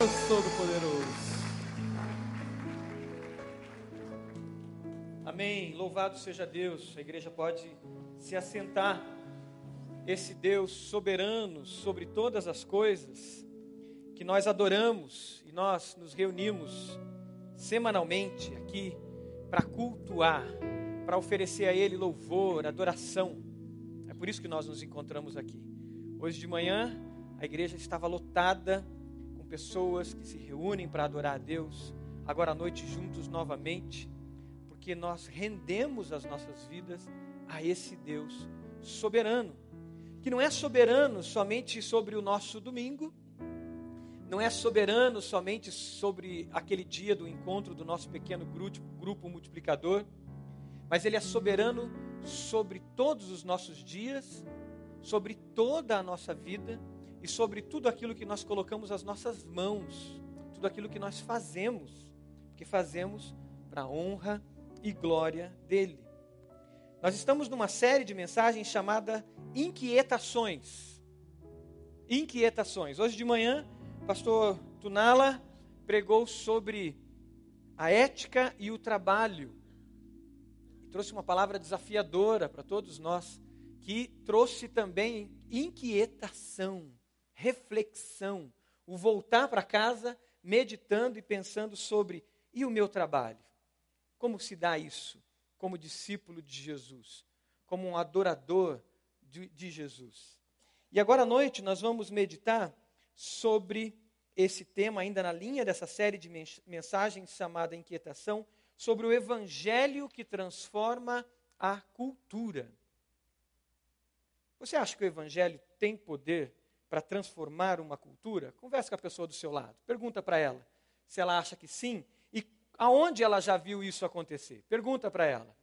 Deus Todo-Poderoso. Amém. Louvado seja Deus. A igreja pode se assentar. Esse Deus soberano sobre todas as coisas, que nós adoramos e nós nos reunimos semanalmente aqui para cultuar, para oferecer a Ele louvor, adoração. É por isso que nós nos encontramos aqui. Hoje de manhã, a igreja estava lotada pessoas que se reúnem para adorar a Deus. Agora à noite, juntos novamente, porque nós rendemos as nossas vidas a esse Deus soberano, que não é soberano somente sobre o nosso domingo, não é soberano somente sobre aquele dia do encontro do nosso pequeno grupo, multiplicador, mas Ele é soberano sobre todos os nossos dias, sobre toda a nossa vida e sobre tudo aquilo que nós colocamos as nossas mãos, tudo aquilo que nós fazemos, porque fazemos para a honra e glória dele. Nós estamos numa série de mensagens chamada Inquietações. Inquietações. Hoje de manhã, pastor Tunala pregou sobre a ética e o trabalho. E trouxe uma palavra desafiadora para todos nós, que trouxe também inquietação, reflexão, o voltar para casa meditando e pensando sobre e o meu trabalho? Como se dá isso? Como discípulo de Jesus, como um adorador de, de Jesus. E agora à noite nós vamos meditar sobre esse tema, ainda na linha dessa série de mensagens chamada Inquietação, sobre o evangelho que transforma a cultura. Você acha que o evangelho tem poder para transformar uma cultura? Converse com a pessoa do seu lado. Pergunta para ela se ela acha que sim Aonde ela já viu isso acontecer? Pergunta para ela.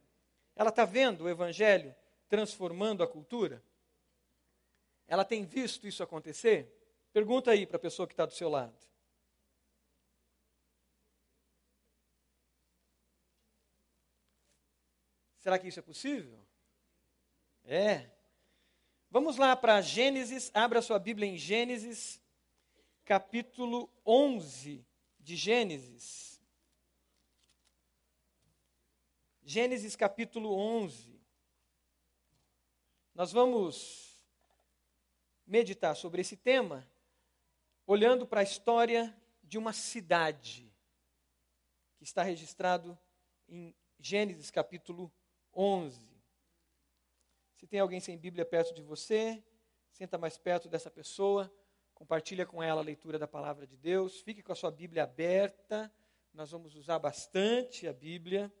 Ela está vendo o Evangelho transformando a cultura? Ela tem visto isso acontecer? Pergunta aí para a pessoa que está do seu lado. Será que isso é possível? É. Vamos lá para Gênesis, abra sua Bíblia em Gênesis, capítulo 11 de Gênesis. Gênesis capítulo 11. Nós vamos meditar sobre esse tema, olhando para a história de uma cidade, que está registrado em Gênesis capítulo 11. Se tem alguém sem Bíblia perto de você, senta mais perto dessa pessoa, compartilha com ela a leitura da palavra de Deus, fique com a sua Bíblia aberta, nós vamos usar bastante a Bíblia.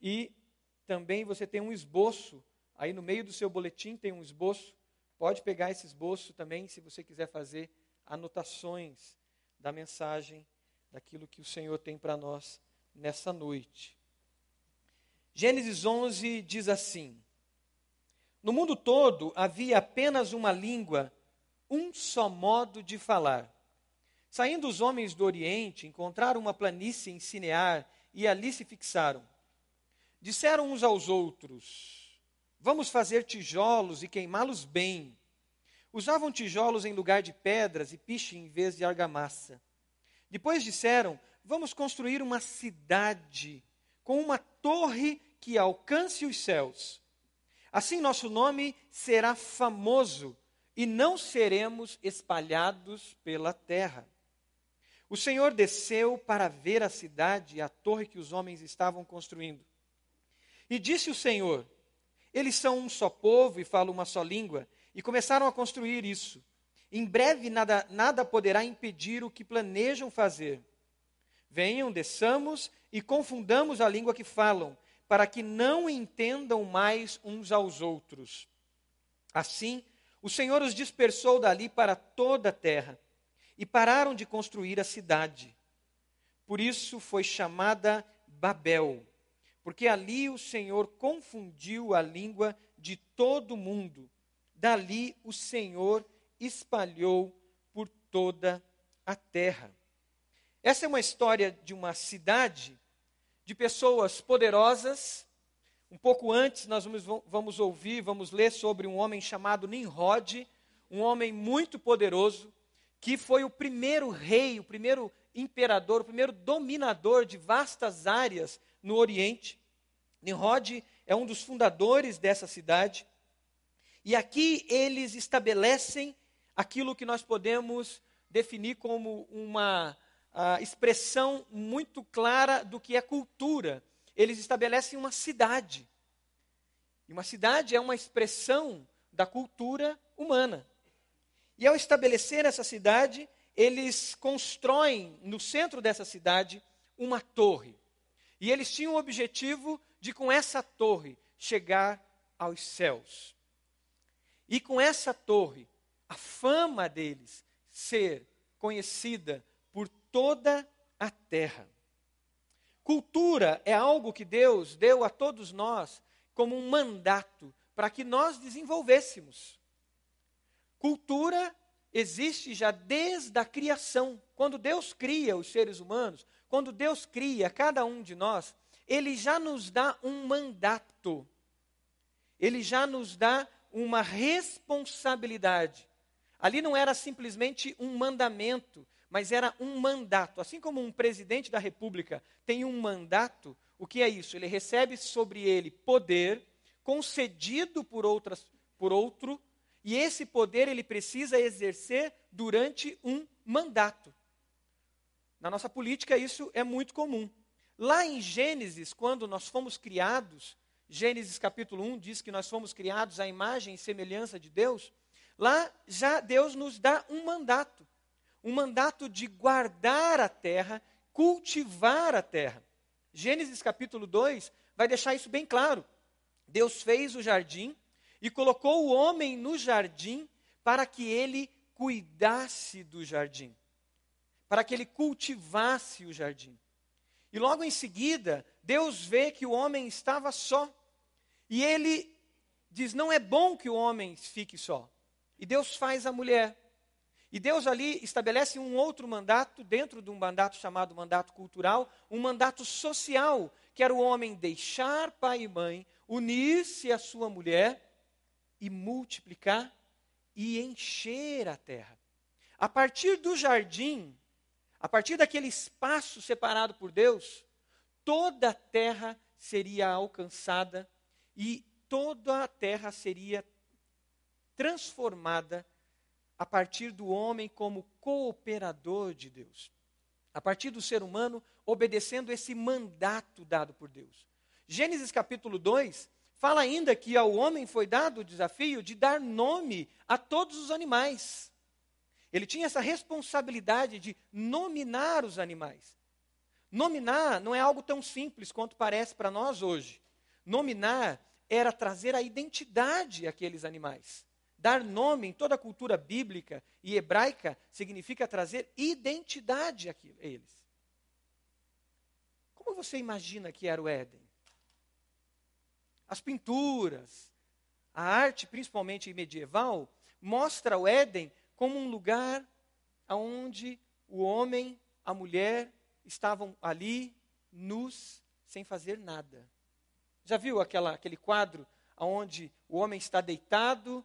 E também você tem um esboço, aí no meio do seu boletim tem um esboço. Pode pegar esse esboço também, se você quiser fazer anotações da mensagem, daquilo que o Senhor tem para nós nessa noite. Gênesis 11 diz assim: No mundo todo havia apenas uma língua, um só modo de falar. Saindo os homens do Oriente, encontraram uma planície em Sinear e ali se fixaram. Disseram uns aos outros: Vamos fazer tijolos e queimá-los bem. Usavam tijolos em lugar de pedras e piche em vez de argamassa. Depois disseram: Vamos construir uma cidade com uma torre que alcance os céus. Assim nosso nome será famoso e não seremos espalhados pela terra. O Senhor desceu para ver a cidade e a torre que os homens estavam construindo. E disse o Senhor: Eles são um só povo e falam uma só língua, e começaram a construir isso. Em breve nada, nada poderá impedir o que planejam fazer. Venham, desçamos e confundamos a língua que falam, para que não entendam mais uns aos outros. Assim, o Senhor os dispersou dali para toda a terra, e pararam de construir a cidade. Por isso foi chamada Babel porque ali o Senhor confundiu a língua de todo mundo. Dali o Senhor espalhou por toda a terra. Essa é uma história de uma cidade de pessoas poderosas. Um pouco antes, nós vamos, vamos ouvir, vamos ler sobre um homem chamado Nimrod, um homem muito poderoso, que foi o primeiro rei, o primeiro imperador, o primeiro dominador de vastas áreas no Oriente. Nimrod é um dos fundadores dessa cidade. E aqui eles estabelecem aquilo que nós podemos definir como uma expressão muito clara do que é cultura. Eles estabelecem uma cidade. E uma cidade é uma expressão da cultura humana. E ao estabelecer essa cidade, eles constroem no centro dessa cidade uma torre. E eles tinham o objetivo de, com essa torre, chegar aos céus. E com essa torre, a fama deles ser conhecida toda a terra. Cultura é algo que Deus deu a todos nós como um mandato para que nós desenvolvêssemos. Cultura existe já desde a criação. Quando Deus cria os seres humanos, quando Deus cria cada um de nós, Ele já nos dá um mandato. Ele já nos dá uma responsabilidade. Ali não era simplesmente um mandamento, mas era um mandato. Assim como um presidente da república tem um mandato, o que é isso? Ele recebe sobre ele poder concedido por, outras, por outro e esse poder ele precisa exercer durante um mandato. Na nossa política, isso é muito comum. Lá em Gênesis, quando nós fomos criados, Gênesis capítulo 1 diz que nós fomos criados à imagem e semelhança de Deus. Lá já Deus nos dá um mandato. Um mandato de guardar a terra, cultivar a terra. Gênesis capítulo 2 vai deixar isso bem claro. Deus fez o jardim, e colocou o homem no jardim para que ele cuidasse do jardim, para que ele cultivasse o jardim. E logo em seguida, Deus vê que o homem estava só. E ele diz: Não é bom que o homem fique só. E Deus faz a mulher. E Deus ali estabelece um outro mandato, dentro de um mandato chamado mandato cultural, um mandato social, que era o homem deixar pai e mãe, unir-se à sua mulher e multiplicar e encher a terra. A partir do jardim, a partir daquele espaço separado por Deus, toda a terra seria alcançada e toda a terra seria transformada a partir do homem como cooperador de Deus. A partir do ser humano obedecendo esse mandato dado por Deus. Gênesis capítulo 2 Fala ainda que ao homem foi dado o desafio de dar nome a todos os animais. Ele tinha essa responsabilidade de nominar os animais. Nominar não é algo tão simples quanto parece para nós hoje. Nominar era trazer a identidade àqueles animais. Dar nome em toda a cultura bíblica e hebraica significa trazer identidade a eles. Como você imagina que era o Éden? As pinturas, a arte, principalmente medieval, mostra o Éden como um lugar onde o homem, a mulher estavam ali, nus, sem fazer nada. Já viu aquela, aquele quadro onde o homem está deitado,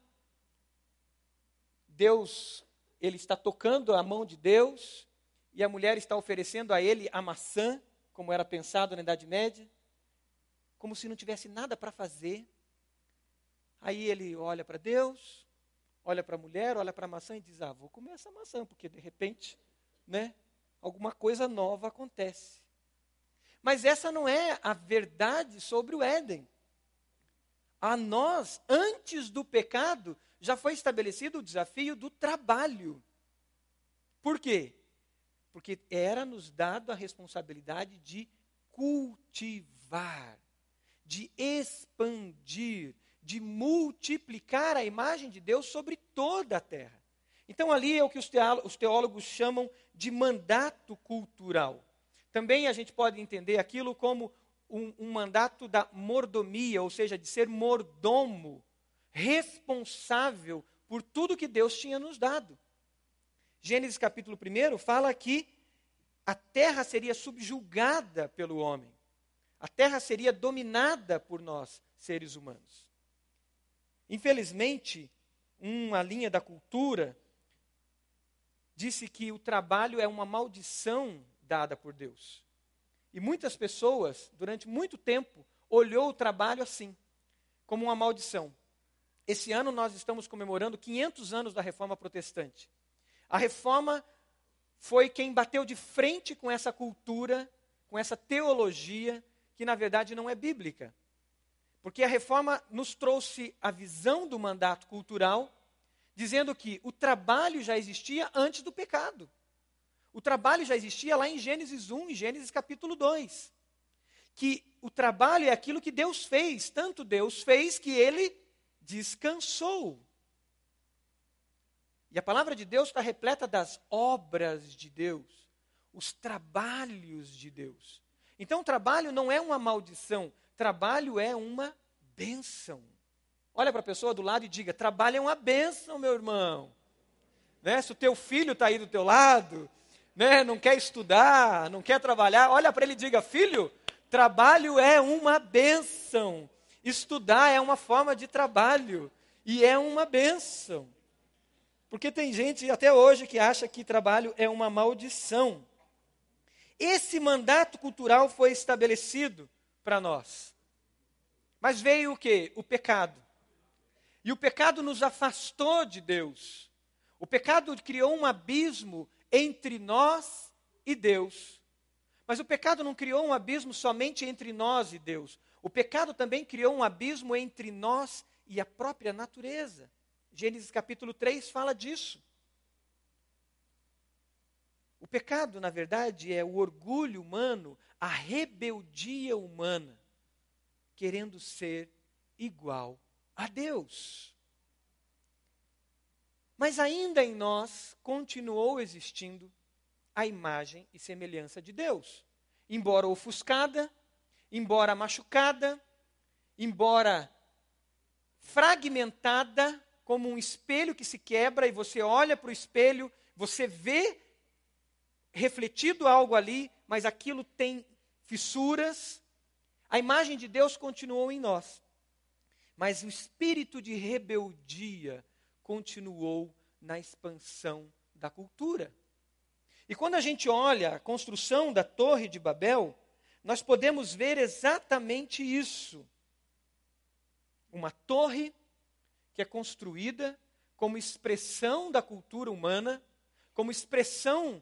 Deus, ele está tocando a mão de Deus, e a mulher está oferecendo a ele a maçã, como era pensado na Idade Média? como se não tivesse nada para fazer. Aí ele olha para Deus, olha para a mulher, olha para a maçã e diz: Ah, vou comer essa maçã, porque de repente, né, alguma coisa nova acontece. Mas essa não é a verdade sobre o Éden. A nós, antes do pecado, já foi estabelecido o desafio do trabalho. Por quê? Porque era nos dado a responsabilidade de cultivar de expandir, de multiplicar a imagem de Deus sobre toda a terra. Então, ali é o que os teólogos chamam de mandato cultural. Também a gente pode entender aquilo como um, um mandato da mordomia, ou seja, de ser mordomo, responsável por tudo que Deus tinha nos dado. Gênesis capítulo 1 fala que a terra seria subjugada pelo homem. A terra seria dominada por nós, seres humanos. Infelizmente, uma linha da cultura disse que o trabalho é uma maldição dada por Deus. E muitas pessoas, durante muito tempo, olhou o trabalho assim, como uma maldição. Esse ano nós estamos comemorando 500 anos da reforma protestante. A reforma foi quem bateu de frente com essa cultura, com essa teologia, que na verdade não é bíblica. Porque a reforma nos trouxe a visão do mandato cultural, dizendo que o trabalho já existia antes do pecado. O trabalho já existia lá em Gênesis 1, em Gênesis capítulo 2. Que o trabalho é aquilo que Deus fez, tanto Deus fez que ele descansou. E a palavra de Deus está repleta das obras de Deus, os trabalhos de Deus. Então, trabalho não é uma maldição, trabalho é uma bênção. Olha para a pessoa do lado e diga: trabalho é uma bênção, meu irmão. Né? Se o teu filho está aí do teu lado, né? não quer estudar, não quer trabalhar, olha para ele e diga: filho, trabalho é uma bênção. Estudar é uma forma de trabalho e é uma bênção. Porque tem gente até hoje que acha que trabalho é uma maldição. Esse mandato cultural foi estabelecido para nós. Mas veio o que? O pecado. E o pecado nos afastou de Deus. O pecado criou um abismo entre nós e Deus. Mas o pecado não criou um abismo somente entre nós e Deus. O pecado também criou um abismo entre nós e a própria natureza. Gênesis capítulo 3 fala disso. O pecado, na verdade, é o orgulho humano, a rebeldia humana, querendo ser igual a Deus. Mas ainda em nós continuou existindo a imagem e semelhança de Deus. Embora ofuscada, embora machucada, embora fragmentada, como um espelho que se quebra e você olha para o espelho, você vê refletido algo ali, mas aquilo tem fissuras. A imagem de Deus continuou em nós, mas o espírito de rebeldia continuou na expansão da cultura. E quando a gente olha a construção da Torre de Babel, nós podemos ver exatamente isso. Uma torre que é construída como expressão da cultura humana, como expressão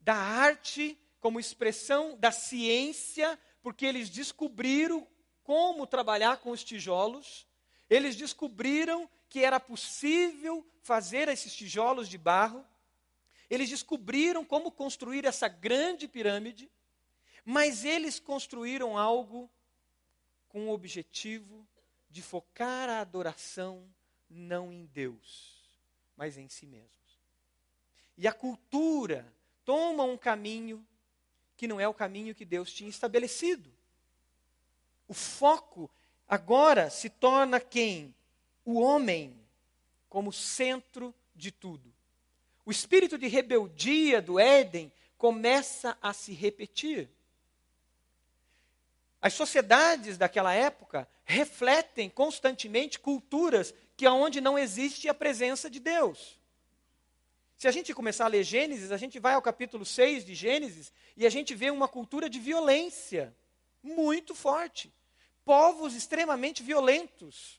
da arte, como expressão da ciência, porque eles descobriram como trabalhar com os tijolos, eles descobriram que era possível fazer esses tijolos de barro, eles descobriram como construir essa grande pirâmide, mas eles construíram algo com o objetivo de focar a adoração não em Deus, mas em si mesmos. E a cultura toma um caminho que não é o caminho que Deus tinha estabelecido. O foco agora se torna quem? O homem como centro de tudo. O espírito de rebeldia do Éden começa a se repetir. As sociedades daquela época refletem constantemente culturas que aonde não existe a presença de Deus. Se a gente começar a ler Gênesis, a gente vai ao capítulo 6 de Gênesis e a gente vê uma cultura de violência muito forte. Povos extremamente violentos.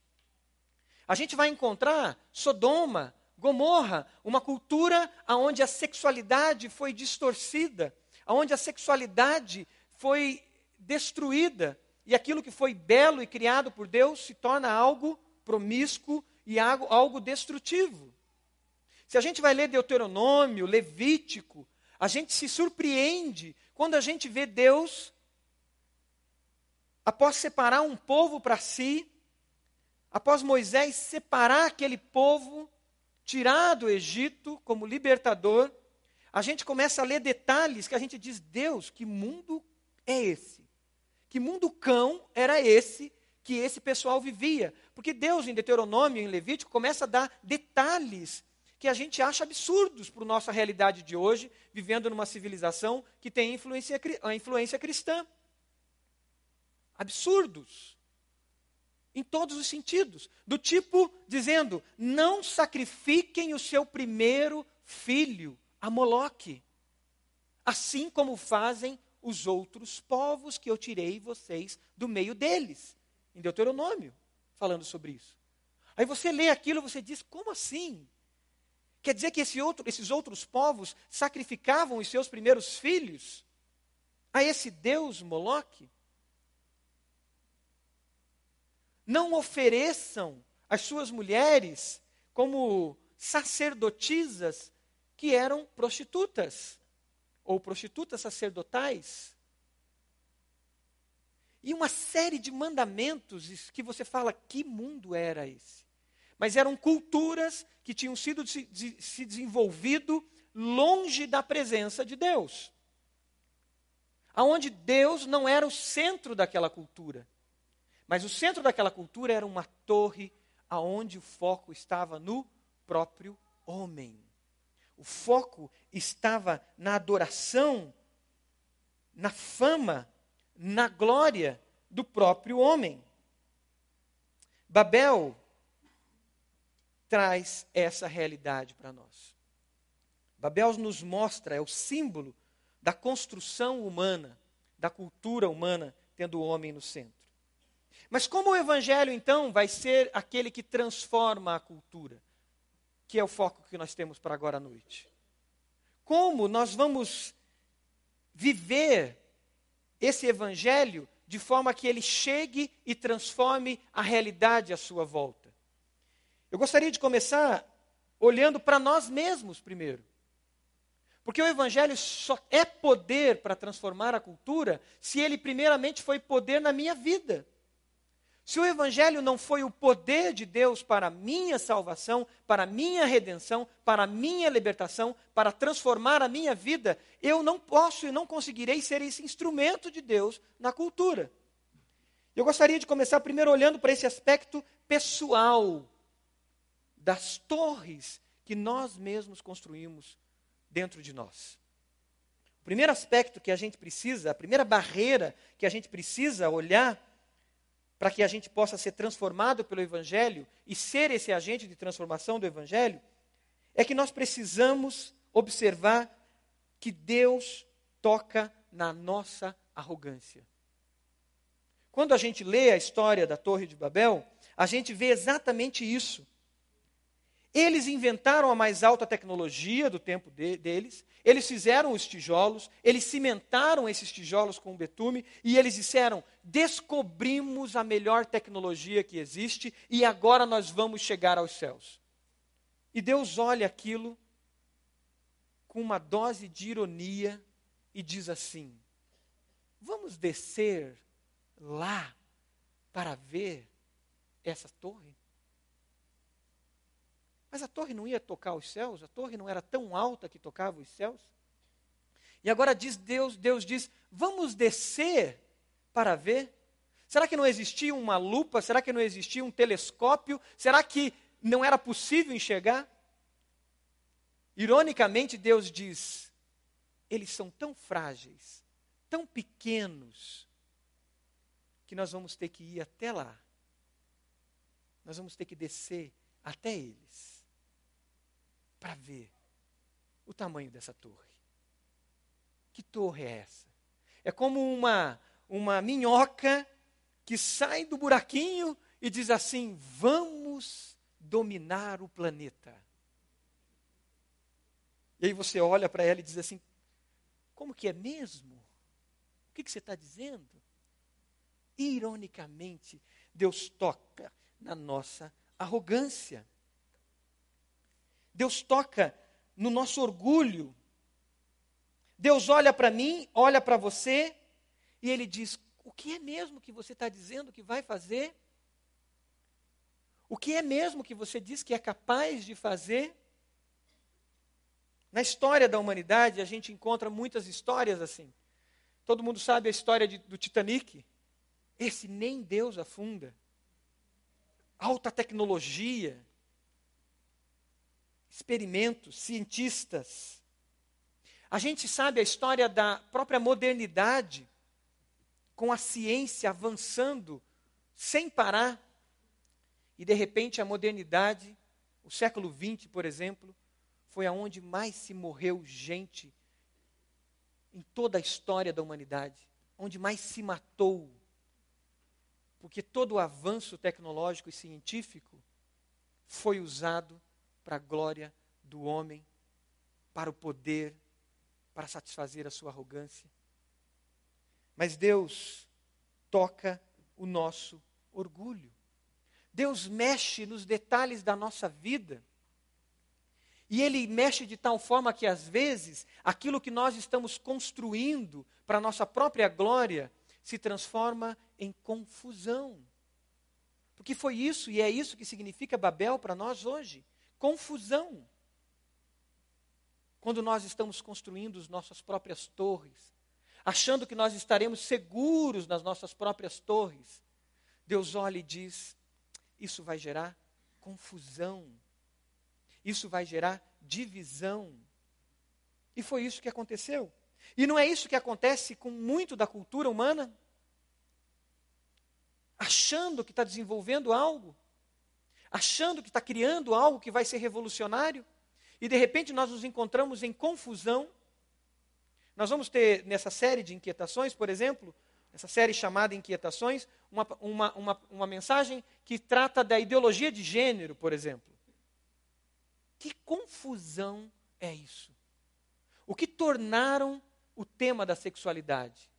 A gente vai encontrar Sodoma, Gomorra, uma cultura onde a sexualidade foi distorcida, onde a sexualidade foi destruída e aquilo que foi belo e criado por Deus se torna algo promíscuo e algo, algo destrutivo. Se a gente vai ler Deuteronômio, Levítico, a gente se surpreende quando a gente vê Deus, após separar um povo para si, após Moisés separar aquele povo, tirar do Egito como libertador, a gente começa a ler detalhes que a gente diz: Deus, que mundo é esse? Que mundo cão era esse que esse pessoal vivia. Porque Deus, em Deuteronômio, em Levítico, começa a dar detalhes que a gente acha absurdos para a nossa realidade de hoje, vivendo numa civilização que tem influência, a influência cristã. Absurdos. Em todos os sentidos. Do tipo dizendo: não sacrifiquem o seu primeiro filho a Moloque, assim como fazem os outros povos que eu tirei vocês do meio deles, em Deuteronômio, falando sobre isso. Aí você lê aquilo você diz: como assim? Quer dizer que esse outro, esses outros povos sacrificavam os seus primeiros filhos a esse Deus Moloque? Não ofereçam as suas mulheres como sacerdotisas que eram prostitutas ou prostitutas sacerdotais. E uma série de mandamentos que você fala, que mundo era esse? Mas eram culturas que tinham sido se, de, se desenvolvido longe da presença de Deus. Aonde Deus não era o centro daquela cultura. Mas o centro daquela cultura era uma torre aonde o foco estava no próprio homem. O foco estava na adoração, na fama, na glória do próprio homem. Babel traz essa realidade para nós. Babel nos mostra, é o símbolo da construção humana, da cultura humana, tendo o homem no centro. Mas como o evangelho, então, vai ser aquele que transforma a cultura? Que é o foco que nós temos para agora à noite. Como nós vamos viver esse evangelho de forma que ele chegue e transforme a realidade à sua volta? Eu gostaria de começar olhando para nós mesmos primeiro. Porque o Evangelho só é poder para transformar a cultura se ele, primeiramente, foi poder na minha vida. Se o Evangelho não foi o poder de Deus para a minha salvação, para a minha redenção, para a minha libertação, para transformar a minha vida, eu não posso e não conseguirei ser esse instrumento de Deus na cultura. Eu gostaria de começar primeiro olhando para esse aspecto pessoal das torres que nós mesmos construímos dentro de nós. O primeiro aspecto que a gente precisa, a primeira barreira que a gente precisa olhar para que a gente possa ser transformado pelo Evangelho e ser esse agente de transformação do Evangelho, é que nós precisamos observar que Deus toca na nossa arrogância. Quando a gente lê a história da Torre de Babel, a gente vê exatamente isso. Eles inventaram a mais alta tecnologia do tempo de, deles, eles fizeram os tijolos, eles cimentaram esses tijolos com betume e eles disseram: descobrimos a melhor tecnologia que existe e agora nós vamos chegar aos céus. E Deus olha aquilo com uma dose de ironia e diz assim: vamos descer lá para ver essa torre? Mas a torre não ia tocar os céus, a torre não era tão alta que tocava os céus. E agora diz Deus, Deus diz: "Vamos descer para ver". Será que não existia uma lupa? Será que não existia um telescópio? Será que não era possível enxergar? Ironicamente, Deus diz: eles são tão frágeis, tão pequenos, que nós vamos ter que ir até lá. Nós vamos ter que descer até eles para ver o tamanho dessa torre. Que torre é essa? É como uma, uma minhoca que sai do buraquinho e diz assim: vamos dominar o planeta. E aí você olha para ela e diz assim: como que é mesmo? O que, que você está dizendo? Ironicamente, Deus toca na nossa arrogância. Deus toca no nosso orgulho. Deus olha para mim, olha para você, e Ele diz: O que é mesmo que você está dizendo que vai fazer? O que é mesmo que você diz que é capaz de fazer? Na história da humanidade, a gente encontra muitas histórias assim. Todo mundo sabe a história de, do Titanic. Esse nem Deus afunda. Alta tecnologia, experimentos, cientistas. A gente sabe a história da própria modernidade, com a ciência avançando sem parar, e de repente a modernidade, o século XX, por exemplo, foi aonde mais se morreu gente em toda a história da humanidade, onde mais se matou. Porque todo o avanço tecnológico e científico foi usado para a glória do homem, para o poder, para satisfazer a sua arrogância. Mas Deus toca o nosso orgulho. Deus mexe nos detalhes da nossa vida. E Ele mexe de tal forma que, às vezes, aquilo que nós estamos construindo para a nossa própria glória se transforma em confusão. Porque foi isso e é isso que significa Babel para nós hoje: confusão. Quando nós estamos construindo as nossas próprias torres, achando que nós estaremos seguros nas nossas próprias torres, Deus olha e diz: isso vai gerar confusão, isso vai gerar divisão. E foi isso que aconteceu. E não é isso que acontece com muito da cultura humana? Achando que está desenvolvendo algo, achando que está criando algo que vai ser revolucionário, e de repente nós nos encontramos em confusão. Nós vamos ter nessa série de inquietações, por exemplo, essa série chamada Inquietações, uma, uma, uma, uma mensagem que trata da ideologia de gênero, por exemplo. Que confusão é isso? O que tornaram o tema da sexualidade?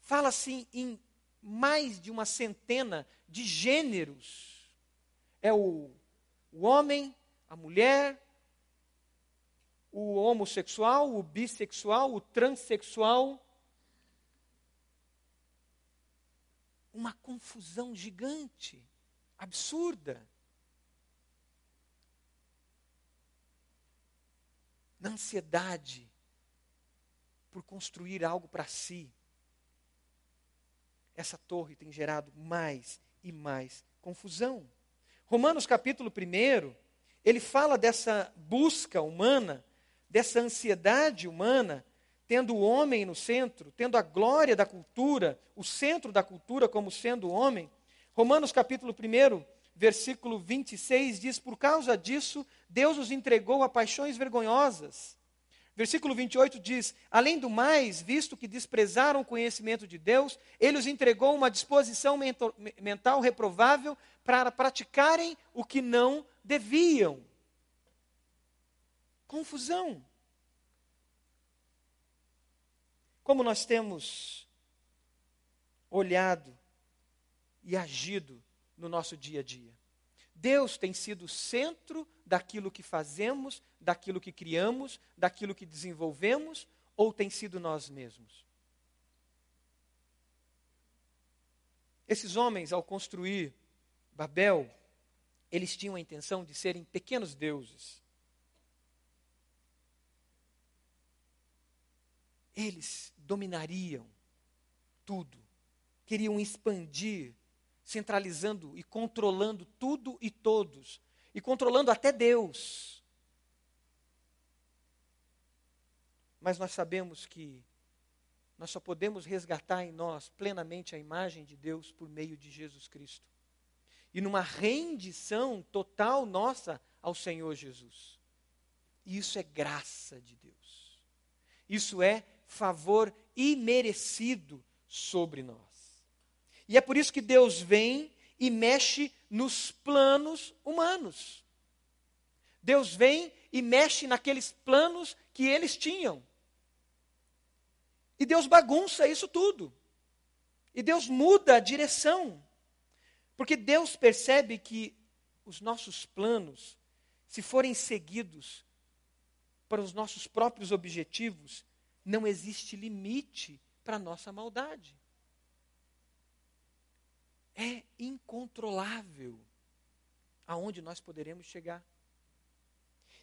Fala-se em mais de uma centena de gêneros. É o, o homem, a mulher, o homossexual, o bissexual, o transexual, uma confusão gigante, absurda. Na ansiedade por construir algo para si, essa torre tem gerado mais e mais confusão. Romanos capítulo 1, ele fala dessa busca humana, dessa ansiedade humana, tendo o homem no centro, tendo a glória da cultura, o centro da cultura como sendo o homem. Romanos capítulo 1, versículo 26 diz: Por causa disso, Deus os entregou a paixões vergonhosas. Versículo 28 diz: Além do mais, visto que desprezaram o conhecimento de Deus, ele os entregou uma disposição mental reprovável para praticarem o que não deviam. Confusão. Como nós temos olhado e agido no nosso dia a dia. Deus tem sido o centro daquilo que fazemos, daquilo que criamos, daquilo que desenvolvemos, ou tem sido nós mesmos? Esses homens, ao construir Babel, eles tinham a intenção de serem pequenos deuses. Eles dominariam tudo, queriam expandir, centralizando e controlando tudo e todos, e controlando até Deus. Mas nós sabemos que nós só podemos resgatar em nós plenamente a imagem de Deus por meio de Jesus Cristo. E numa rendição total nossa ao Senhor Jesus. E isso é graça de Deus. Isso é favor imerecido sobre nós. E é por isso que Deus vem e mexe nos planos humanos. Deus vem e mexe naqueles planos que eles tinham. E Deus bagunça isso tudo. E Deus muda a direção. Porque Deus percebe que os nossos planos, se forem seguidos para os nossos próprios objetivos, não existe limite para a nossa maldade. É incontrolável aonde nós poderemos chegar.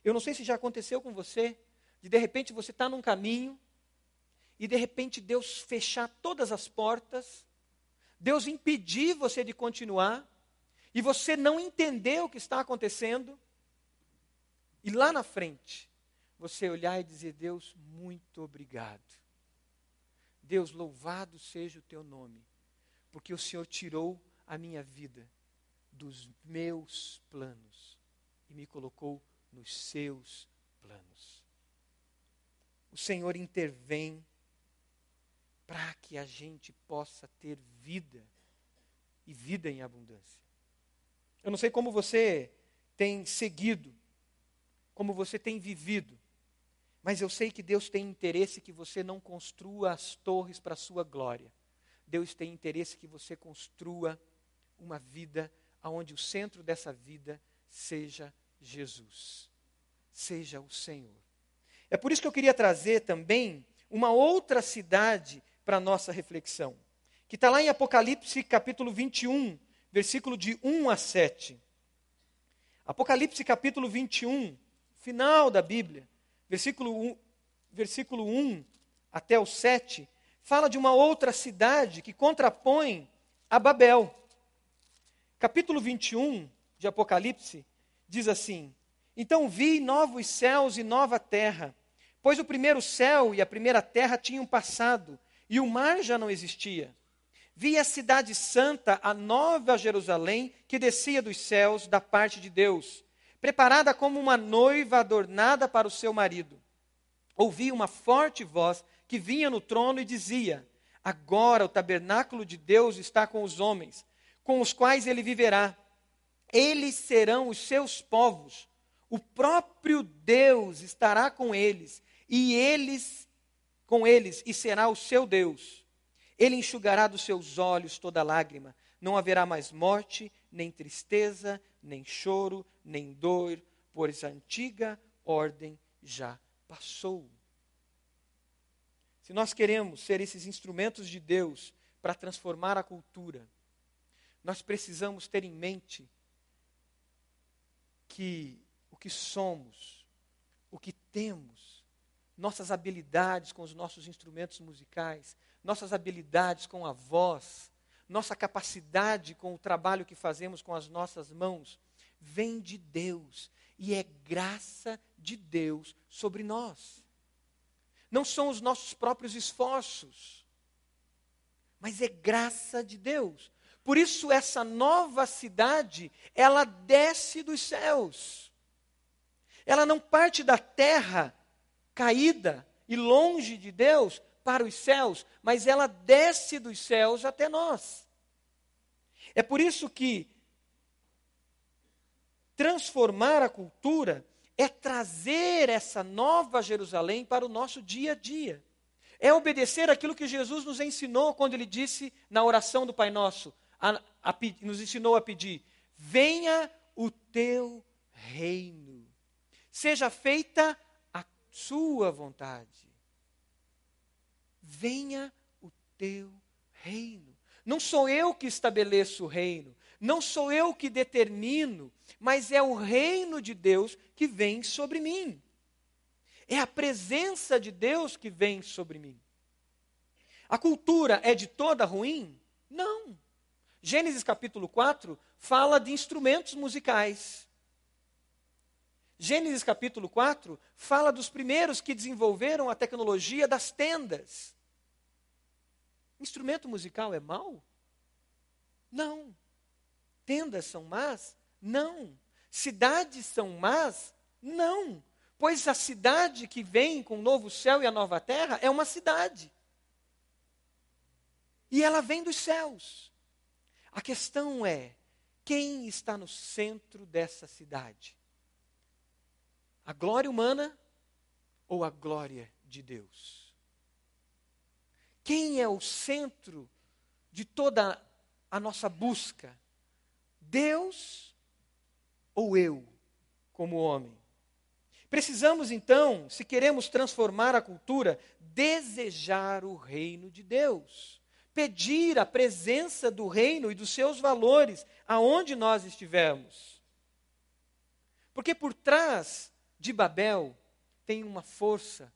Eu não sei se já aconteceu com você, de de repente você está num caminho, e de repente Deus fechar todas as portas, Deus impedir você de continuar, e você não entender o que está acontecendo, e lá na frente, você olhar e dizer: Deus, muito obrigado. Deus, louvado seja o teu nome, porque o Senhor tirou a minha vida dos meus planos e me colocou nos seus planos. O Senhor intervém para que a gente possa ter vida e vida em abundância. Eu não sei como você tem seguido, como você tem vivido, mas eu sei que Deus tem interesse que você não construa as torres para a sua glória. Deus tem interesse que você construa uma vida onde o centro dessa vida seja Jesus, seja o Senhor. É por isso que eu queria trazer também uma outra cidade para a nossa reflexão, que está lá em Apocalipse capítulo 21, versículo de 1 a 7. Apocalipse capítulo 21, final da Bíblia, versículo 1, versículo 1 até o 7, fala de uma outra cidade que contrapõe a Babel. Capítulo 21 de Apocalipse diz assim: Então vi novos céus e nova terra, pois o primeiro céu e a primeira terra tinham passado, e o mar já não existia. Vi a cidade santa, a nova Jerusalém, que descia dos céus da parte de Deus, preparada como uma noiva adornada para o seu marido. Ouvi uma forte voz que vinha no trono e dizia: Agora o tabernáculo de Deus está com os homens, com os quais ele viverá. Eles serão os seus povos. O próprio Deus estará com eles, e eles com eles, e será o seu Deus. Ele enxugará dos seus olhos toda lágrima. Não haverá mais morte, nem tristeza, nem choro, nem dor, pois a antiga ordem já passou. Se nós queremos ser esses instrumentos de Deus para transformar a cultura, nós precisamos ter em mente que o que somos, o que temos, nossas habilidades com os nossos instrumentos musicais, nossas habilidades com a voz, nossa capacidade com o trabalho que fazemos com as nossas mãos, vem de Deus e é graça de Deus sobre nós. Não são os nossos próprios esforços, mas é graça de Deus. Por isso essa nova cidade, ela desce dos céus. Ela não parte da terra caída e longe de Deus para os céus, mas ela desce dos céus até nós. É por isso que transformar a cultura é trazer essa nova Jerusalém para o nosso dia a dia. É obedecer aquilo que Jesus nos ensinou quando ele disse na oração do Pai Nosso, a, a, nos ensinou a pedir: venha o teu reino, seja feita a sua vontade venha o teu reino. Não sou eu que estabeleço o reino, não sou eu que determino, mas é o reino de Deus que vem sobre mim. É a presença de Deus que vem sobre mim. A cultura é de toda ruim? Não. Gênesis capítulo 4 fala de instrumentos musicais. Gênesis capítulo 4 fala dos primeiros que desenvolveram a tecnologia das tendas. Instrumento musical é mau? Não. Tendas são más? Não. Cidades são más? Não. Pois a cidade que vem com o novo céu e a nova terra é uma cidade. E ela vem dos céus. A questão é: quem está no centro dessa cidade? A glória humana ou a glória de Deus? Quem é o centro de toda a nossa busca? Deus ou eu, como homem? Precisamos então, se queremos transformar a cultura, desejar o reino de Deus, pedir a presença do reino e dos seus valores aonde nós estivermos. Porque por trás de Babel tem uma força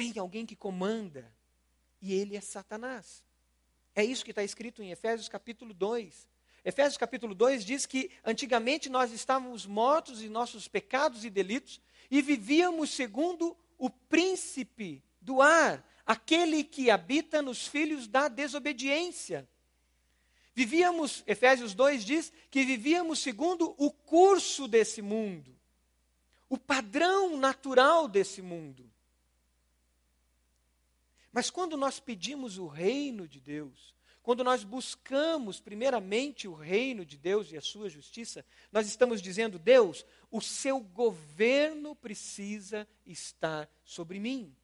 tem alguém que comanda, e ele é Satanás. É isso que está escrito em Efésios capítulo 2. Efésios capítulo 2 diz que antigamente nós estávamos mortos em nossos pecados e delitos e vivíamos segundo o príncipe do ar, aquele que habita nos filhos da desobediência. Vivíamos, Efésios 2 diz que vivíamos segundo o curso desse mundo, o padrão natural desse mundo. Mas quando nós pedimos o reino de Deus, quando nós buscamos primeiramente o reino de Deus e a sua justiça, nós estamos dizendo: Deus, o seu governo precisa estar sobre mim.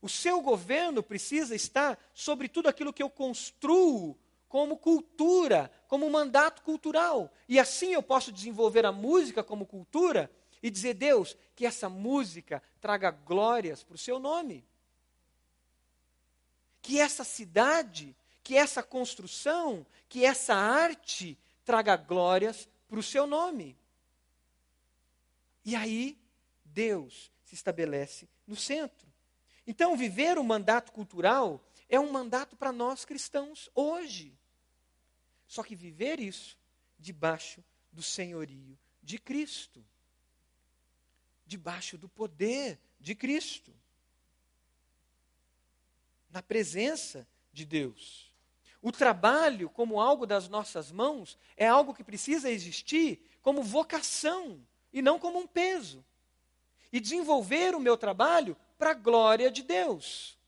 O seu governo precisa estar sobre tudo aquilo que eu construo como cultura, como mandato cultural. E assim eu posso desenvolver a música como cultura e dizer, Deus, que essa música traga glórias para o seu nome. Que essa cidade, que essa construção, que essa arte traga glórias para o seu nome. E aí, Deus se estabelece no centro. Então, viver o mandato cultural é um mandato para nós cristãos hoje. Só que viver isso debaixo do senhorio de Cristo, debaixo do poder de Cristo, na presença de Deus. O trabalho, como algo das nossas mãos, é algo que precisa existir como vocação e não como um peso. E desenvolver o meu trabalho para a glória de Deus.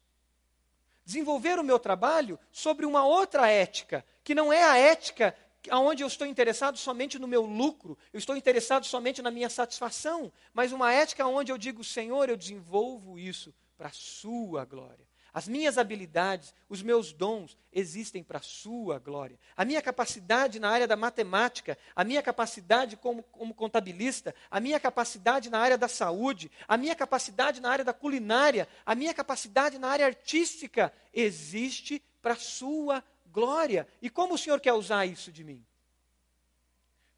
Desenvolver o meu trabalho sobre uma outra ética, que não é a ética onde eu estou interessado somente no meu lucro, eu estou interessado somente na minha satisfação, mas uma ética onde eu digo, Senhor, eu desenvolvo isso para a Sua glória. As minhas habilidades, os meus dons existem para a sua glória. A minha capacidade na área da matemática, a minha capacidade como, como, contabilista, a minha capacidade na área da saúde, a minha capacidade na área da culinária, a minha capacidade na área artística existe para a sua glória. E como o Senhor quer usar isso de mim?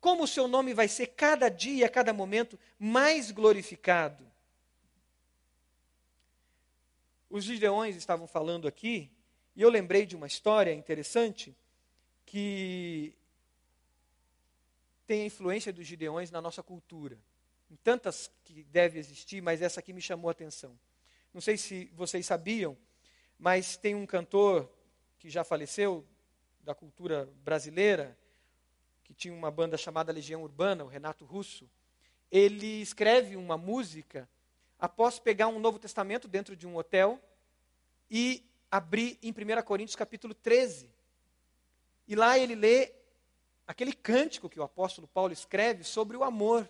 Como o seu nome vai ser cada dia, a cada momento mais glorificado? Os gideões estavam falando aqui, e eu lembrei de uma história interessante que tem a influência dos gideões na nossa cultura. Em tantas que deve existir, mas essa aqui me chamou a atenção. Não sei se vocês sabiam, mas tem um cantor que já faleceu da cultura brasileira, que tinha uma banda chamada Legião Urbana, o Renato Russo. Ele escreve uma música após pegar um Novo Testamento dentro de um hotel e abrir em 1 Coríntios capítulo 13. E lá ele lê aquele cântico que o apóstolo Paulo escreve sobre o amor.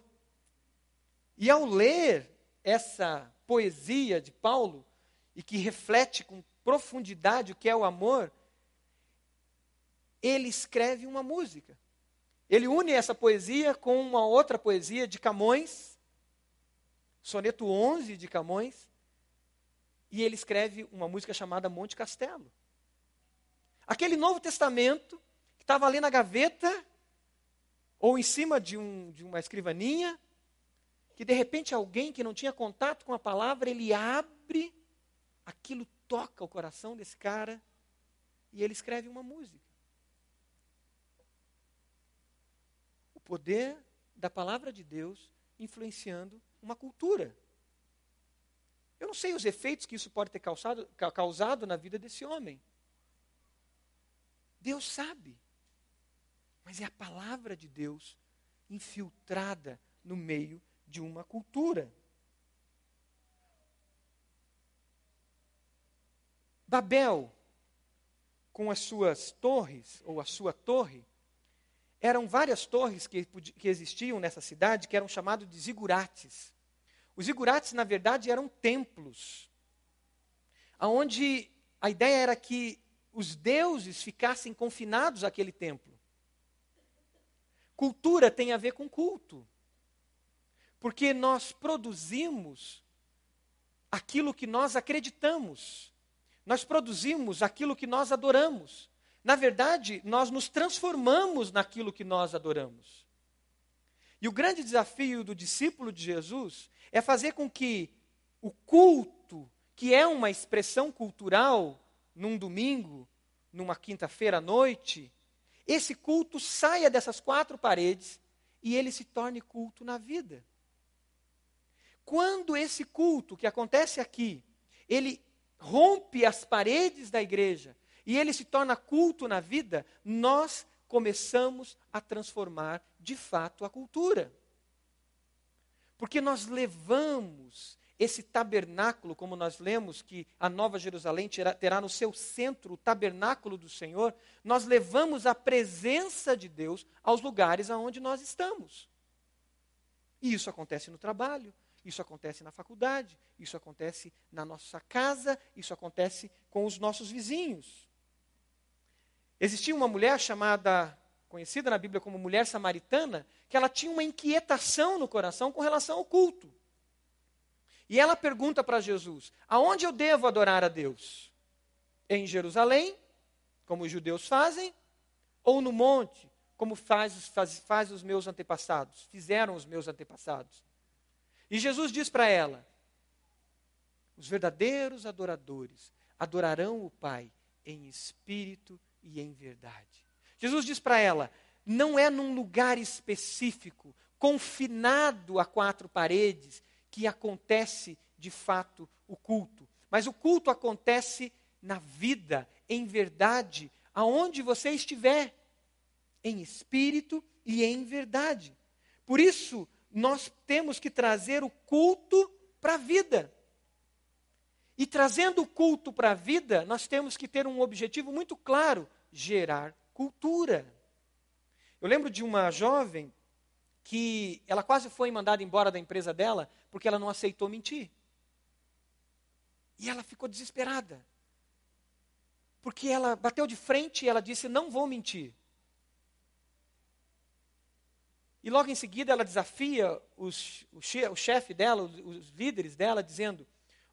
E ao ler essa poesia de Paulo, e que reflete com profundidade o que é o amor, ele escreve uma música. Ele une essa poesia com uma outra poesia de Camões, soneto 11 de Camões, e ele escreve uma música chamada Monte Castelo. Aquele Novo Testamento, que estava ali na gaveta, ou em cima de, um, de uma escrivaninha, que de repente alguém que não tinha contato com a palavra, ele abre, aquilo toca o coração desse cara, e ele escreve uma música. O poder da palavra de Deus influenciando uma cultura. Eu não sei os efeitos que isso pode ter causado, causado na vida desse homem. Deus sabe. Mas é a palavra de Deus infiltrada no meio de uma cultura. Babel, com as suas torres, ou a sua torre, eram várias torres que, que existiam nessa cidade que eram chamadas de zigurates. Os zigurates, na verdade, eram templos, onde a ideia era que os deuses ficassem confinados àquele templo. Cultura tem a ver com culto, porque nós produzimos aquilo que nós acreditamos, nós produzimos aquilo que nós adoramos. Na verdade, nós nos transformamos naquilo que nós adoramos. E o grande desafio do discípulo de Jesus é fazer com que o culto, que é uma expressão cultural, num domingo, numa quinta-feira à noite, esse culto saia dessas quatro paredes e ele se torne culto na vida. Quando esse culto que acontece aqui, ele rompe as paredes da igreja e ele se torna culto na vida, nós começamos a transformar de fato a cultura. Porque nós levamos esse tabernáculo, como nós lemos que a Nova Jerusalém terá, no seu centro o tabernáculo do Senhor, nós levamos a presença de Deus aos lugares aonde nós estamos. E isso acontece no trabalho, isso acontece na faculdade, isso acontece na nossa casa, isso acontece com os nossos vizinhos. Existia uma mulher chamada, conhecida na Bíblia como mulher samaritana, que ela tinha uma inquietação no coração com relação ao culto. E ela pergunta para Jesus: aonde eu devo adorar a Deus? Em Jerusalém, como os judeus fazem, ou no monte, como faz, faz, faz os meus antepassados, fizeram os meus antepassados? E Jesus diz para ela: os verdadeiros adoradores adorarão o Pai em espírito e em verdade. Jesus diz para ela: não é num lugar específico, confinado a quatro paredes, que acontece de fato o culto. Mas o culto acontece na vida, em verdade, aonde você estiver, em espírito e em verdade. Por isso, nós temos que trazer o culto para a vida. E trazendo o culto para a vida, nós temos que ter um objetivo muito claro: gerar cultura. Eu lembro de uma jovem que ela quase foi mandada embora da empresa dela porque ela não aceitou mentir. E ela ficou desesperada. Porque ela bateu de frente e ela disse: Não vou mentir. E logo em seguida ela desafia os, o, chefe dela, os, os líderes dela, dizendo: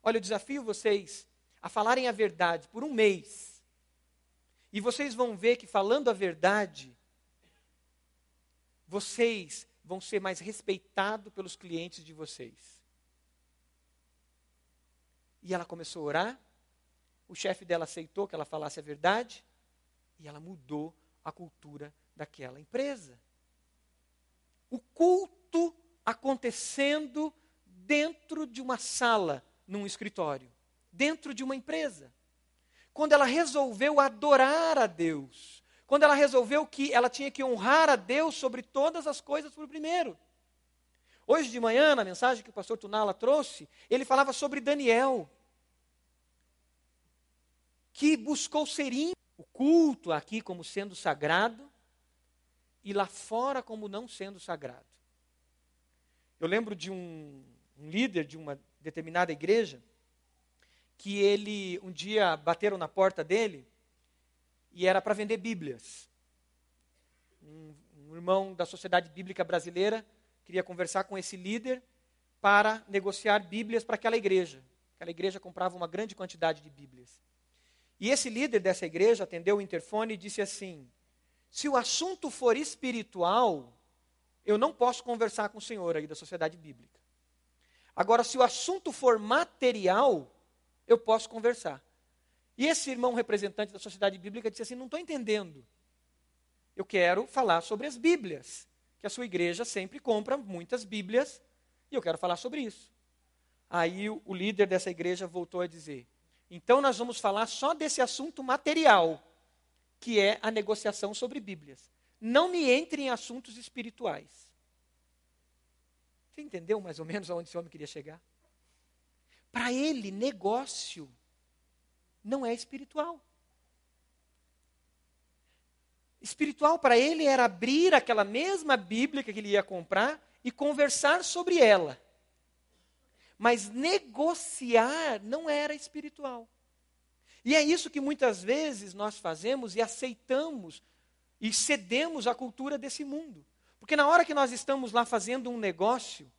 Olha, eu desafio vocês a falarem a verdade por um mês. E vocês vão ver que falando a verdade, vocês vão ser mais respeitados pelos clientes de vocês. E ela começou a orar, o chefe dela aceitou que ela falasse a verdade, e ela mudou a cultura daquela empresa. O culto acontecendo dentro de uma sala, num escritório, dentro de uma empresa. Quando ela resolveu adorar a Deus, quando ela resolveu que ela tinha que honrar a Deus sobre todas as coisas por primeiro. Hoje de manhã, na mensagem que o pastor Tunala trouxe, ele falava sobre Daniel, que buscou ser o culto aqui como sendo sagrado e lá fora como não sendo sagrado. Eu lembro de um, um líder de uma determinada igreja que ele um dia bateram na porta dele e era para vender Bíblias. Um, um irmão da Sociedade Bíblica Brasileira queria conversar com esse líder para negociar Bíblias para aquela igreja. Aquela igreja comprava uma grande quantidade de Bíblias. E esse líder dessa igreja atendeu o interfone e disse assim: Se o assunto for espiritual, eu não posso conversar com o senhor aí da Sociedade Bíblica. Agora, se o assunto for material, eu posso conversar. E esse irmão representante da sociedade bíblica disse assim: Não estou entendendo. Eu quero falar sobre as Bíblias, que a sua igreja sempre compra muitas Bíblias, e eu quero falar sobre isso. Aí o, líder dessa igreja voltou a dizer: Então nós vamos falar só desse assunto material, que é a negociação sobre Bíblias. Não me entre em assuntos espirituais. Você entendeu mais ou menos aonde esse homem queria chegar? Para ele, negócio não é espiritual. Espiritual para ele era abrir aquela mesma Bíblia que ele ia comprar e conversar sobre ela. Mas negociar não era espiritual. E é isso que muitas vezes nós fazemos e aceitamos e cedemos à cultura desse mundo. Porque na hora que nós estamos lá fazendo um negócio,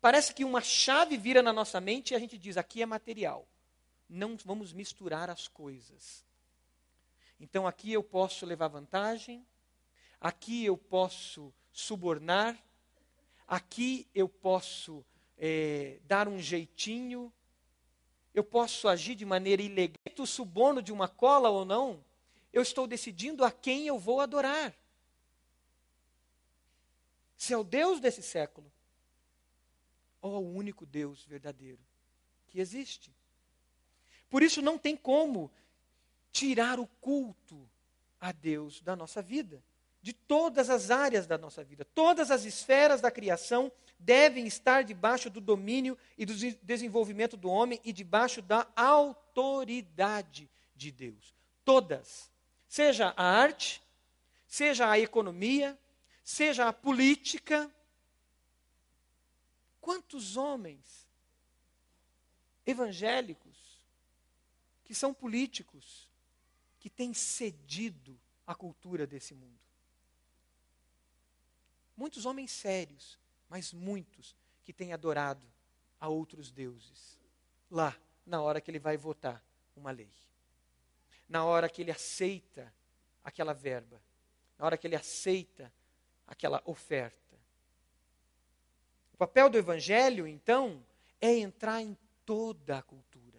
parece que uma chave vira na nossa mente e a gente diz: aqui é material não vamos misturar as coisas. Então aqui eu posso levar vantagem, aqui eu posso subornar, aqui eu posso é, dar um jeitinho, eu posso agir de maneira ilegal. O suborno de uma cola ou não, eu estou decidindo a quem eu vou adorar. Se é o Deus desse século, ou ao único Deus verdadeiro que existe. Por isso não tem como tirar o culto a Deus da nossa vida, de todas as áreas da nossa vida. Todas as esferas da criação devem estar debaixo do domínio e do desenvolvimento do homem e debaixo da autoridade de Deus. Todas. Seja a arte, seja a economia, seja a política. Quantos homens evangélicos que são políticos que têm cedido à cultura desse mundo? Muitos homens sérios, mas muitos que têm adorado a outros deuses. Lá, na hora que ele vai votar uma lei. Na hora que ele aceita aquela verba. Na hora que ele aceita aquela oferta. O papel do evangelho, então, é entrar em toda a cultura.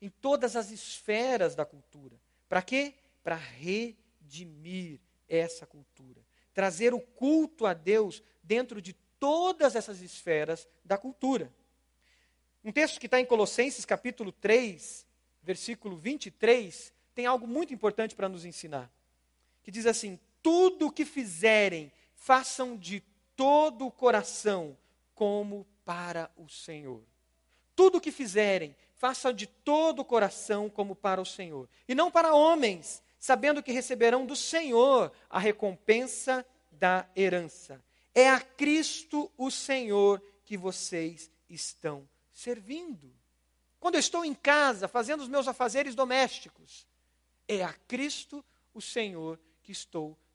Em todas as esferas da cultura. Para quê? Para redimir essa cultura trazer o culto a Deus dentro de todas essas esferas da cultura. Um texto que está em Colossenses capítulo 3, versículo 23, tem algo muito importante para nos ensinar. Que diz assim: Tudo o que fizerem, façam de todo o coração, como para o Senhor. Tudo o que fizerem, façam de todo o coração, como para o Senhor. E não para homens, sabendo que receberão do Senhor a recompensa da herança. É a Cristo o Senhor que vocês estão servindo. Quando eu estou em casa fazendo os meus afazeres domésticos, é a Cristo o Senhor que estou servindo.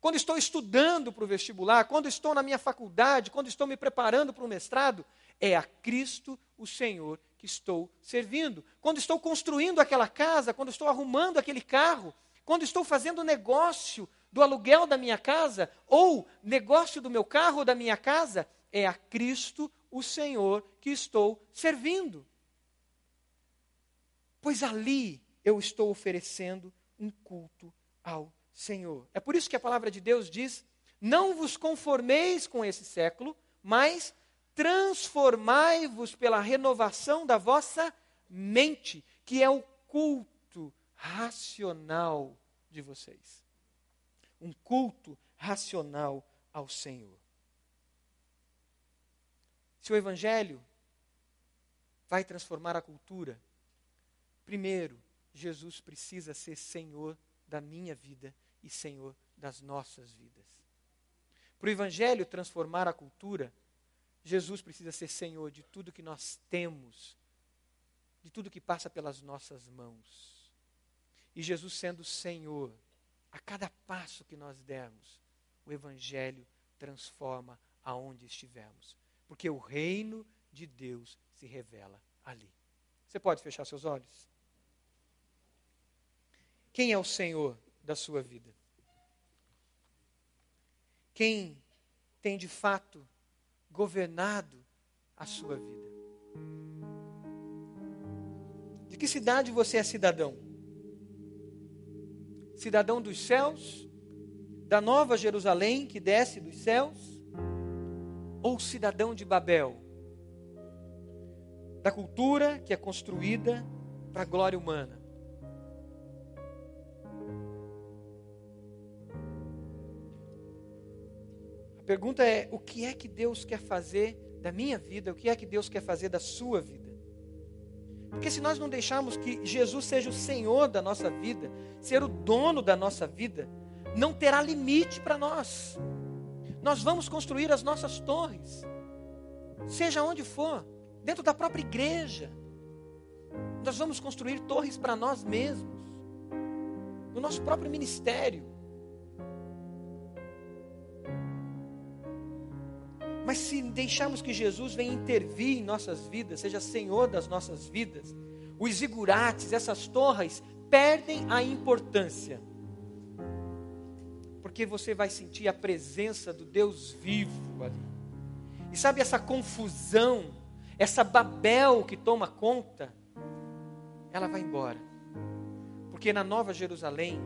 Quando estou estudando para o vestibular, quando estou na minha faculdade, quando estou me preparando para o mestrado, é a Cristo o Senhor que estou servindo. Quando estou construindo aquela casa, quando estou arrumando aquele carro, quando estou fazendo negócio do aluguel da minha casa, ou negócio do meu carro ou da minha casa, é a Cristo o Senhor que estou servindo. Pois ali eu estou oferecendo um culto ao Senhor. É por isso que a palavra de Deus diz: Não vos conformeis com esse século, mas transformai-vos pela renovação da vossa mente, que é o culto racional de vocês. Um culto racional ao Senhor. Se o Evangelho vai transformar a cultura, primeiro, Jesus precisa ser Senhor da minha vida e Senhor das nossas vidas. Para o Evangelho transformar a cultura, Jesus precisa ser Senhor de tudo que nós temos, de tudo que passa pelas nossas mãos. E Jesus sendo Senhor, a cada passo que nós dermos, o Evangelho transforma aonde estivermos. Porque o reino de Deus se revela ali. Você pode fechar seus olhos? Quem é o Senhor da sua vida? Quem tem de fato governado a sua vida? De que cidade você é cidadão? Cidadão dos céus? Da nova Jerusalém que desce dos céus? Ou cidadão de Babel? Da cultura que é construída para a glória humana? Pergunta é: o que é que Deus quer fazer da minha vida? O que é que Deus quer fazer da sua vida? Porque se nós não deixarmos que Jesus seja o Senhor da nossa vida, ser o dono da nossa vida, não terá limite para nós. Nós vamos construir as nossas torres, seja onde for, dentro da própria igreja. Nós vamos construir torres para nós mesmos, no nosso próprio ministério. Mas se deixarmos que Jesus venha intervir em nossas vidas, seja Senhor das nossas vidas, os zigurates, essas torres, perdem a importância. Porque você vai sentir a presença do Deus vivo ali. E sabe essa confusão, essa Babel que toma conta, ela vai embora. Porque na Nova Jerusalém,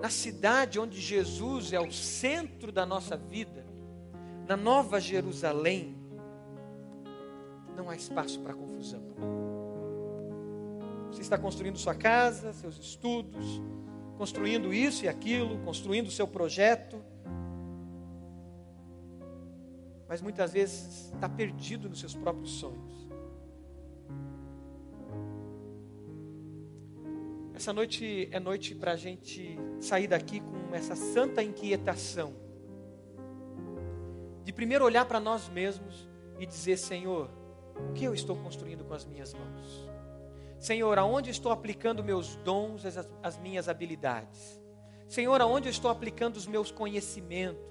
na cidade onde Jesus é o centro da nossa vida, na Nova Jerusalém, não há espaço para confusão. Você está construindo sua casa, seus estudos, construindo isso e aquilo, construindo seu projeto. Mas muitas vezes está perdido nos seus próprios sonhos. Essa noite é noite para a gente sair daqui com essa santa inquietação. Primeiro olhar para nós mesmos e dizer: Senhor, o que eu estou construindo com as minhas mãos? Senhor, aonde estou aplicando meus dons, as, as minhas habilidades? Senhor, aonde estou aplicando os meus conhecimentos?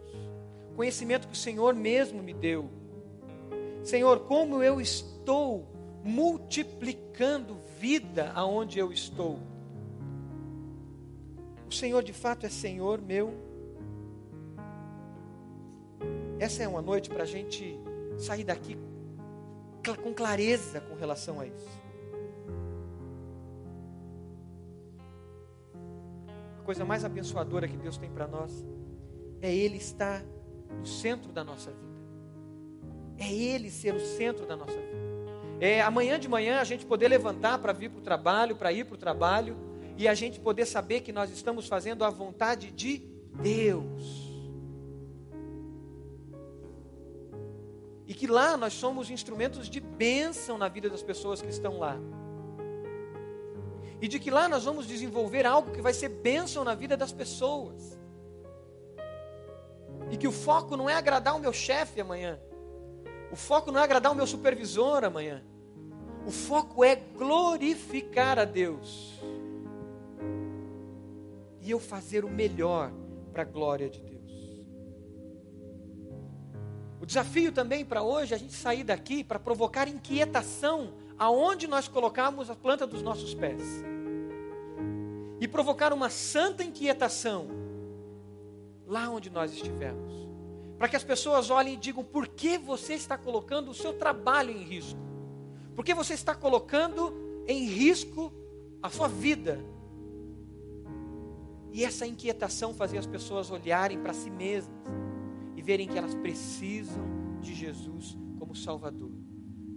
Conhecimento que o Senhor mesmo me deu. Senhor, como eu estou multiplicando vida aonde eu estou? O Senhor de fato é Senhor meu. Essa é uma noite para a gente sair daqui com clareza com relação a isso. A coisa mais abençoadora que Deus tem para nós é Ele estar no centro da nossa vida. É Ele ser o centro da nossa vida. É amanhã de manhã a gente poder levantar para vir para o trabalho, para ir para o trabalho e a gente poder saber que nós estamos fazendo a vontade de Deus. E que lá nós somos instrumentos de bênção na vida das pessoas que estão lá. E de que lá nós vamos desenvolver algo que vai ser bênção na vida das pessoas. E que o foco não é agradar o meu chefe amanhã. O foco não é agradar o meu supervisor amanhã. O foco é glorificar a Deus e eu fazer o melhor para a glória de Deus. O desafio também para hoje é a gente sair daqui para provocar inquietação aonde nós colocamos a planta dos nossos pés. E provocar uma santa inquietação lá onde nós estivermos. Para que as pessoas olhem e digam: por que você está colocando o seu trabalho em risco? Por que você está colocando em risco a sua vida? E essa inquietação fazia as pessoas olharem para si mesmas verem que elas precisam de Jesus como Salvador,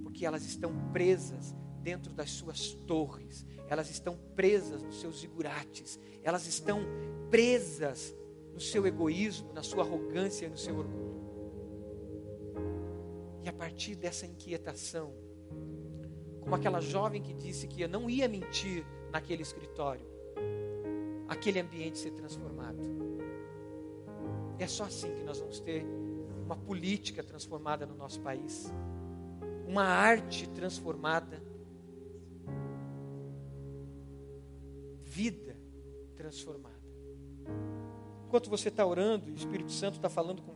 porque elas estão presas dentro das suas torres, elas estão presas nos seus zigurates, elas estão presas no seu egoísmo, na sua arrogância e no seu orgulho. E a partir dessa inquietação, como aquela jovem que disse que não ia mentir naquele escritório, aquele ambiente ser transformado. É só assim que nós vamos ter uma política transformada no nosso país, uma arte transformada, vida transformada. Enquanto você está orando o Espírito Santo está falando com